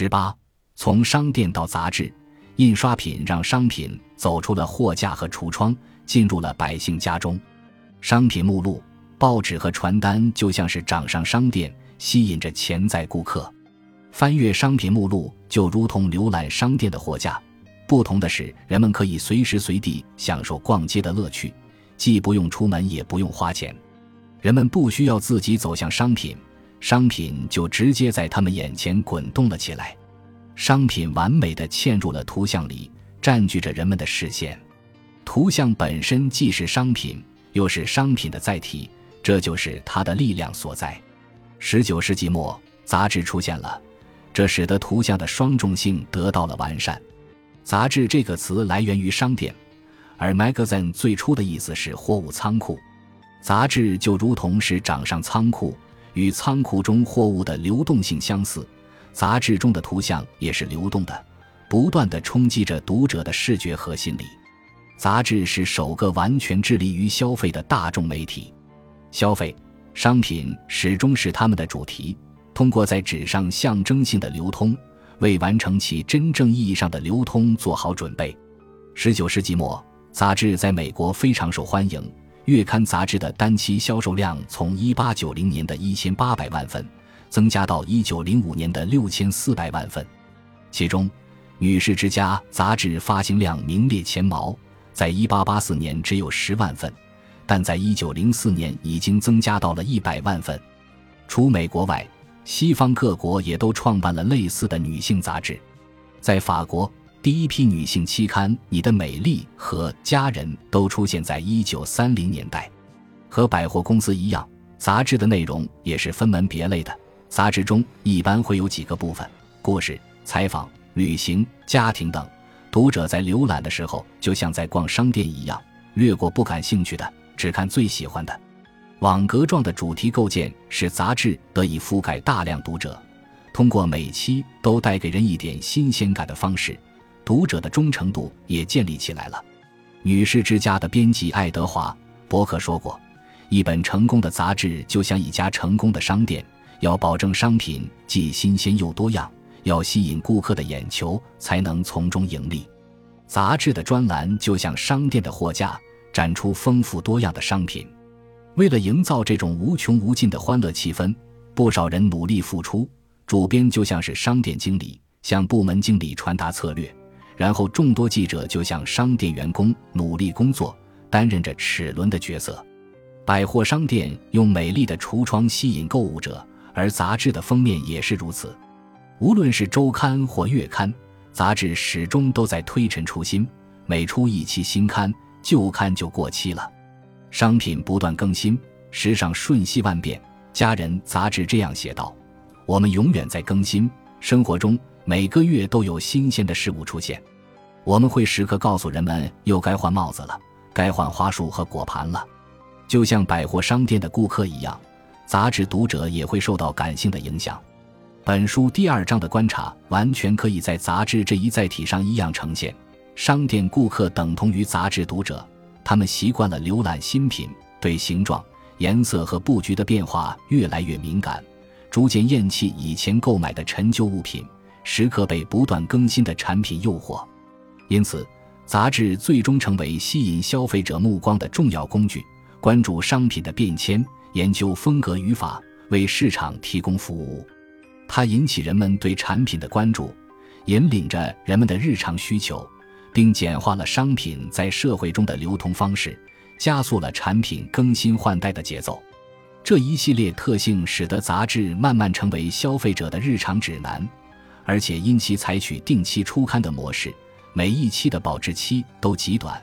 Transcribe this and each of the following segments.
十八，从商店到杂志，印刷品让商品走出了货架和橱窗，进入了百姓家中。商品目录、报纸和传单就像是掌上商店，吸引着潜在顾客。翻阅商品目录就如同浏览商店的货架。不同的是，人们可以随时随地享受逛街的乐趣，既不用出门，也不用花钱。人们不需要自己走向商品，商品就直接在他们眼前滚动了起来。商品完美的嵌入了图像里，占据着人们的视线。图像本身既是商品，又是商品的载体，这就是它的力量所在。十九世纪末，杂志出现了，这使得图像的双重性得到了完善。杂志这个词来源于商店，而 magazine 最初的意思是货物仓库。杂志就如同是掌上仓库，与仓库中货物的流动性相似。杂志中的图像也是流动的，不断的冲击着读者的视觉和心理。杂志是首个完全致力于消费的大众媒体。消费商品始终是他们的主题，通过在纸上象征性的流通。为完成其真正意义上的流通做好准备。十九世纪末，杂志在美国非常受欢迎。月刊杂志的单期销售量从一八九零年的一千八百万份，增加到一九零五年的六千四百万份。其中，《女士之家》杂志发行量名列前茅，在一八八四年只有十万份，但在一九零四年已经增加到了一百万份。除美国外，西方各国也都创办了类似的女性杂志，在法国，第一批女性期刊《你的美丽》和《家人》都出现在一九三零年代。和百货公司一样，杂志的内容也是分门别类的。杂志中一般会有几个部分：故事、采访、旅行、家庭等。读者在浏览的时候，就像在逛商店一样，略过不感兴趣的，只看最喜欢的。网格状的主题构建使杂志得以覆盖大量读者，通过每期都带给人一点新鲜感的方式，读者的忠诚度也建立起来了。女士之家的编辑爱德华·伯克说过：“一本成功的杂志就像一家成功的商店，要保证商品既新鲜又多样，要吸引顾客的眼球，才能从中盈利。杂志的专栏就像商店的货架，展出丰富多样的商品。”为了营造这种无穷无尽的欢乐气氛，不少人努力付出。主编就像是商店经理，向部门经理传达策略；然后众多记者就像商店员工，努力工作，担任着齿轮的角色。百货商店用美丽的橱窗吸引购物者，而杂志的封面也是如此。无论是周刊或月刊，杂志始终都在推陈出新。每出一期新刊，旧刊就过期了。商品不断更新，时尚瞬息万变。家人杂志这样写道：“我们永远在更新，生活中每个月都有新鲜的事物出现。我们会时刻告诉人们，又该换帽子了，该换花束和果盘了。就像百货商店的顾客一样，杂志读者也会受到感性的影响。本书第二章的观察，完全可以在杂志这一载体上一样呈现。商店顾客等同于杂志读者。”他们习惯了浏览新品，对形状、颜色和布局的变化越来越敏感，逐渐厌弃以前购买的陈旧物品，时刻被不断更新的产品诱惑。因此，杂志最终成为吸引消费者目光的重要工具。关注商品的变迁，研究风格语法，为市场提供服务。它引起人们对产品的关注，引领着人们的日常需求。并简化了商品在社会中的流通方式，加速了产品更新换代的节奏。这一系列特性使得杂志慢慢成为消费者的日常指南，而且因其采取定期出刊的模式，每一期的保质期都极短，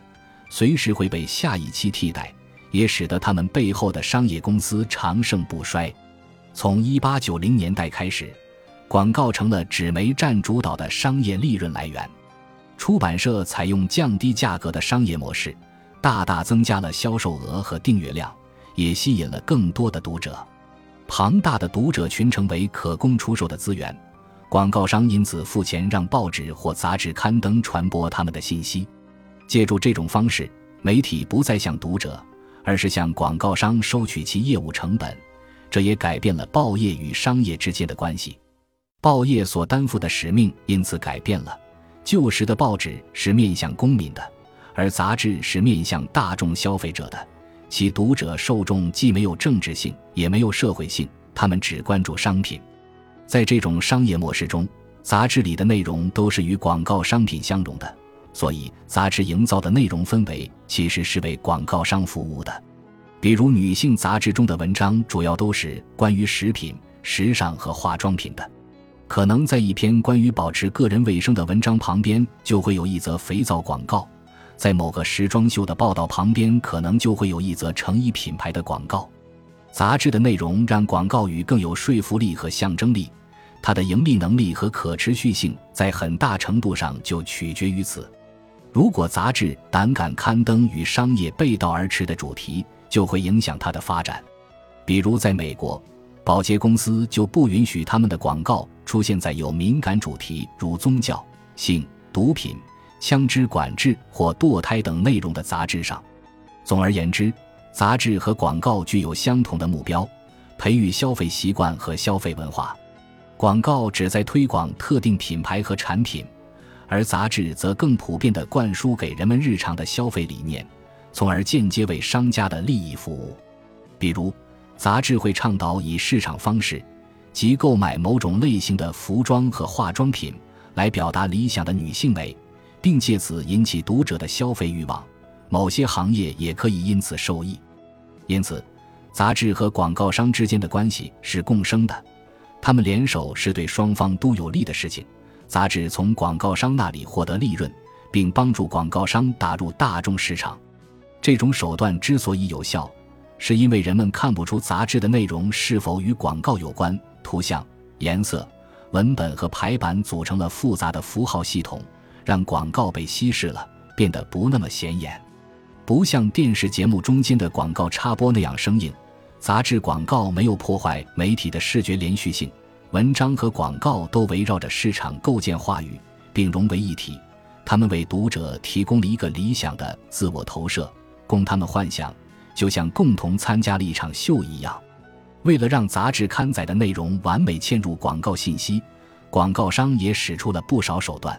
随时会被下一期替代，也使得他们背后的商业公司长盛不衰。从1890年代开始，广告成了纸媒占主导的商业利润来源。出版社采用降低价格的商业模式，大大增加了销售额和订阅量，也吸引了更多的读者。庞大的读者群成为可供出售的资源，广告商因此付钱让报纸或杂志刊登传播他们的信息。借助这种方式，媒体不再向读者，而是向广告商收取其业务成本，这也改变了报业与商业之间的关系。报业所担负的使命因此改变了。旧时的报纸是面向公民的，而杂志是面向大众消费者的，其读者受众既没有政治性，也没有社会性，他们只关注商品。在这种商业模式中，杂志里的内容都是与广告商品相融的，所以杂志营造的内容氛围其实是为广告商服务的。比如女性杂志中的文章主要都是关于食品、时尚和化妆品的。可能在一篇关于保持个人卫生的文章旁边，就会有一则肥皂广告；在某个时装秀的报道旁边，可能就会有一则成衣品牌的广告。杂志的内容让广告语更有说服力和象征力，它的盈利能力和可持续性在很大程度上就取决于此。如果杂志胆敢刊登与商业背道而驰的主题，就会影响它的发展。比如在美国。保洁公司就不允许他们的广告出现在有敏感主题如宗教、性、毒品、枪支管制或堕胎等内容的杂志上。总而言之，杂志和广告具有相同的目标：培育消费习惯和消费文化。广告旨在推广特定品牌和产品，而杂志则更普遍地灌输给人们日常的消费理念，从而间接为商家的利益服务。比如。杂志会倡导以市场方式，即购买某种类型的服装和化妆品，来表达理想的女性美，并借此引起读者的消费欲望。某些行业也可以因此受益。因此，杂志和广告商之间的关系是共生的，他们联手是对双方都有利的事情。杂志从广告商那里获得利润，并帮助广告商打入大众市场。这种手段之所以有效。是因为人们看不出杂志的内容是否与广告有关，图像、颜色、文本和排版组成了复杂的符号系统，让广告被稀释了，变得不那么显眼。不像电视节目中间的广告插播那样生硬，杂志广告没有破坏媒体的视觉连续性，文章和广告都围绕着市场构建话语，并融为一体。他们为读者提供了一个理想的自我投射，供他们幻想。就像共同参加了一场秀一样，为了让杂志刊载的内容完美嵌入广告信息，广告商也使出了不少手段。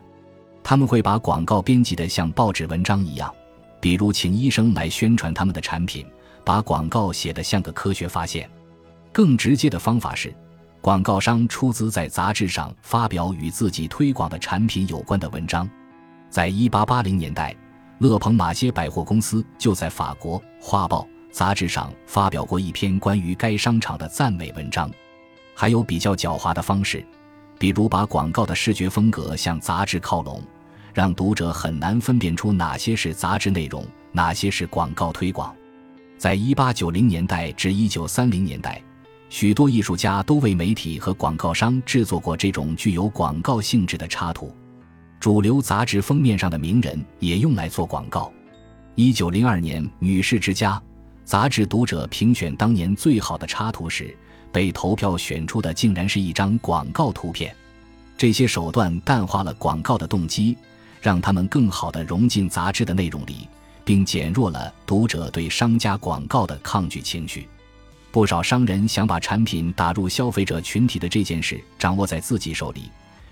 他们会把广告编辑的像报纸文章一样，比如请医生来宣传他们的产品，把广告写得像个科学发现。更直接的方法是，广告商出资在杂志上发表与自己推广的产品有关的文章。在一八八零年代。勒蓬马歇百货公司就在法国《画报》杂志上发表过一篇关于该商场的赞美文章。还有比较狡猾的方式，比如把广告的视觉风格向杂志靠拢，让读者很难分辨出哪些是杂志内容，哪些是广告推广。在一八九零年代至一九三零年代，许多艺术家都为媒体和广告商制作过这种具有广告性质的插图。主流杂志封面上的名人也用来做广告。一九零二年，《女士之家》杂志读者评选当年最好的插图时，被投票选出的竟然是一张广告图片。这些手段淡化了广告的动机，让他们更好地融进杂志的内容里，并减弱了读者对商家广告的抗拒情绪。不少商人想把产品打入消费者群体的这件事掌握在自己手里。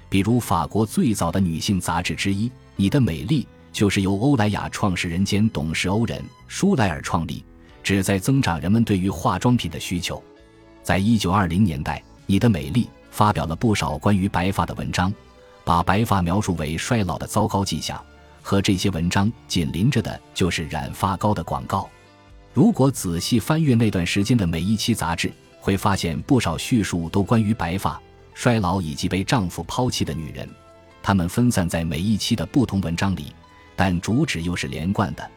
比如，法国最早的女性杂志之一《你的美丽》就是由欧莱雅创始人兼董事欧仁·舒莱尔创立，旨在增长人们对于化妆品的需求。在一九二零年代，《你的美丽》发表了不少关于白发的文章，把白发描述为衰老的糟糕迹象。和这些文章紧邻着的就是染发膏的广告。如果仔细翻阅那段时间的每一期杂志，会发现不少叙述都关于白发。衰老以及被丈夫抛弃的女人，她们分散在每一期的不同文章里，但主旨又是连贯的。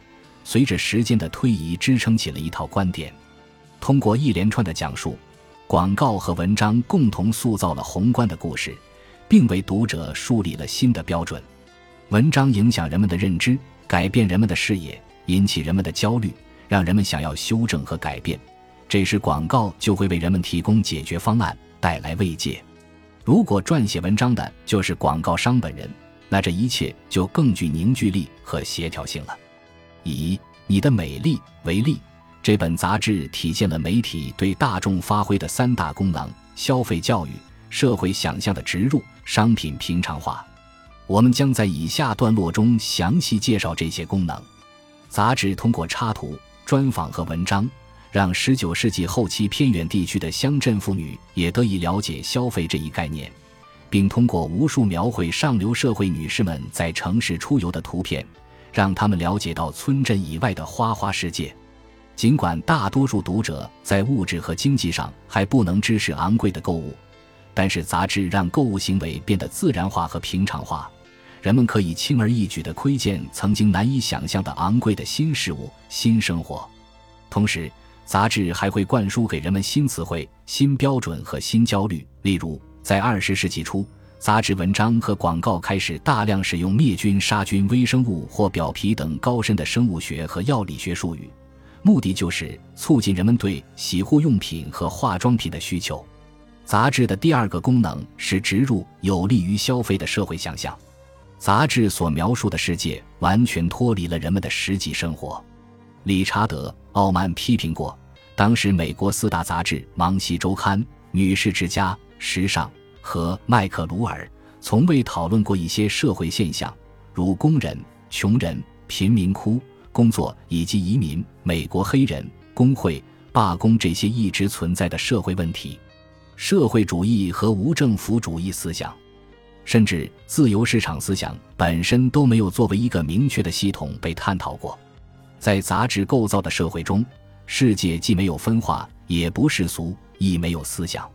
随着时间的推移，支撑起了一套观点。通过一连串的讲述，广告和文章共同塑造了宏观的故事，并为读者树立了新的标准。文章影响人们的认知，改变人们的视野，引起人们的焦虑，让人们想要修正和改变。这时，广告就会为人们提供解决方案，带来慰藉。如果撰写文章的就是广告商本人，那这一切就更具凝聚力和协调性了。以你的美丽为例，这本杂志体现了媒体对大众发挥的三大功能：消费教育、社会想象的植入、商品平常化。我们将在以下段落中详细介绍这些功能。杂志通过插图、专访和文章，让19世纪后期偏远地区的乡镇妇女也得以了解消费这一概念，并通过无数描绘上流社会女士们在城市出游的图片，让他们了解到村镇以外的花花世界。尽管大多数读者在物质和经济上还不能支持昂贵的购物，但是杂志让购物行为变得自然化和平常化。人们可以轻而易举地窥见曾经难以想象的昂贵的新事物、新生活。同时，杂志还会灌输给人们新词汇、新标准和新焦虑。例如，在二十世纪初，杂志文章和广告开始大量使用灭菌、杀菌、微生物或表皮等高深的生物学和药理学术语，目的就是促进人们对洗护用品和化妆品的需求。杂志的第二个功能是植入有利于消费的社会想象。杂志所描述的世界完全脱离了人们的实际生活。理查德·奥曼批评过，当时美国四大杂志《芒西周刊》《女士之家》《时尚》和《麦克卢尔》从未讨论过一些社会现象，如工人、穷人、贫民窟、工作以及移民、美国黑人、工会、罢工这些一直存在的社会问题。社会主义和无政府主义思想。甚至自由市场思想本身都没有作为一个明确的系统被探讨过。在杂志构造的社会中，世界既没有分化，也不世俗，亦没有思想。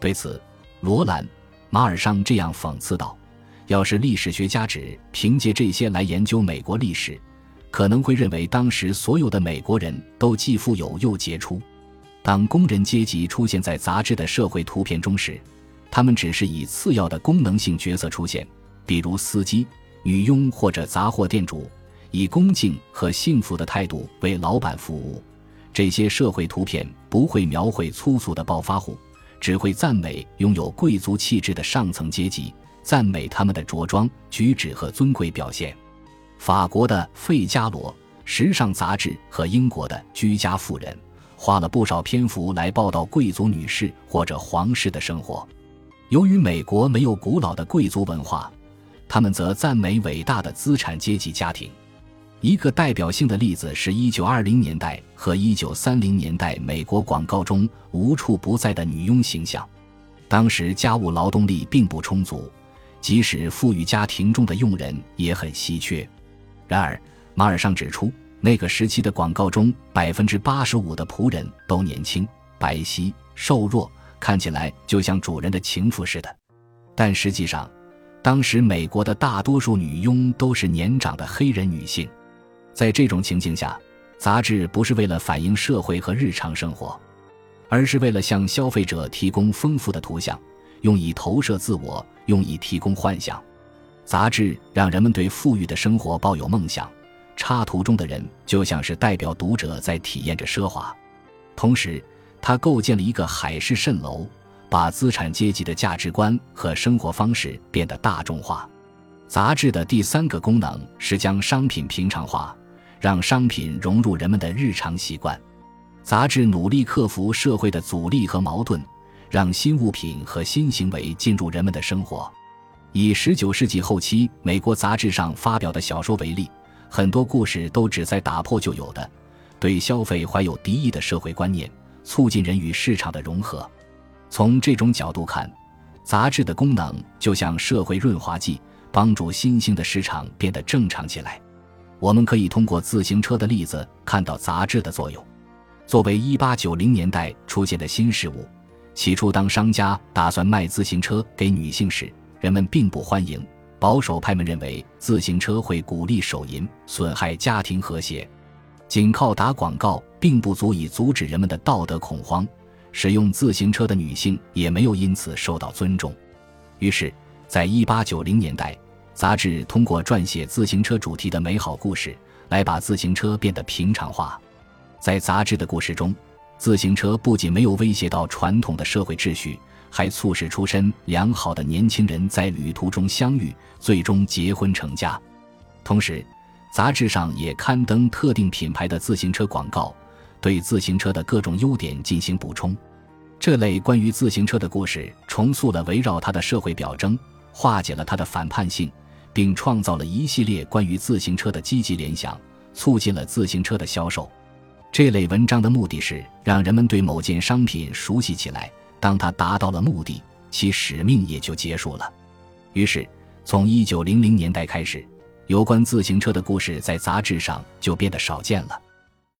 对此，罗兰·马尔尚这样讽刺道：“要是历史学家只凭借这些来研究美国历史，可能会认为当时所有的美国人都既富有又杰出。当工人阶级出现在杂志的社会图片中时。”他们只是以次要的功能性角色出现，比如司机、女佣或者杂货店主，以恭敬和幸福的态度为老板服务。这些社会图片不会描绘粗俗的暴发户，只会赞美拥有贵族气质的上层阶级，赞美他们的着装、举止和尊贵表现。法国的《费加罗》时尚杂志和英国的《居家妇人》花了不少篇幅来报道贵族女士或者皇室的生活。由于美国没有古老的贵族文化，他们则赞美伟大的资产阶级家庭。一个代表性的例子是1920年代和1930年代美国广告中无处不在的女佣形象。当时家务劳动力并不充足，即使富裕家庭中的佣人也很稀缺。然而，马尔尚指出，那个时期的广告中百分之八十五的仆人都年轻、白皙、瘦弱。看起来就像主人的情妇似的，但实际上，当时美国的大多数女佣都是年长的黑人女性。在这种情境下，杂志不是为了反映社会和日常生活，而是为了向消费者提供丰富的图像，用以投射自我，用以提供幻想。杂志让人们对富裕的生活抱有梦想，插图中的人就像是代表读者在体验着奢华，同时。他构建了一个海市蜃楼，把资产阶级的价值观和生活方式变得大众化。杂志的第三个功能是将商品平常化，让商品融入人们的日常习惯。杂志努力克服社会的阻力和矛盾，让新物品和新行为进入人们的生活。以19世纪后期美国杂志上发表的小说为例，很多故事都旨在打破旧有的、对消费怀有敌意的社会观念。促进人与市场的融合。从这种角度看，杂志的功能就像社会润滑剂，帮助新兴的市场变得正常起来。我们可以通过自行车的例子看到杂志的作用。作为1890年代出现的新事物，起初当商家打算卖自行车给女性时，人们并不欢迎。保守派们认为自行车会鼓励手淫，损害家庭和谐。仅靠打广告并不足以阻止人们的道德恐慌，使用自行车的女性也没有因此受到尊重。于是，在一八九零年代，杂志通过撰写自行车主题的美好故事，来把自行车变得平常化。在杂志的故事中，自行车不仅没有威胁到传统的社会秩序，还促使出身良好的年轻人在旅途中相遇，最终结婚成家。同时，杂志上也刊登特定品牌的自行车广告，对自行车的各种优点进行补充。这类关于自行车的故事重塑了围绕它的社会表征，化解了它的反叛性，并创造了一系列关于自行车的积极联想，促进了自行车的销售。这类文章的目的是让人们对某件商品熟悉起来。当他达到了目的，其使命也就结束了。于是，从一九零零年代开始，有关自行车的故事在杂志上就变得少见了。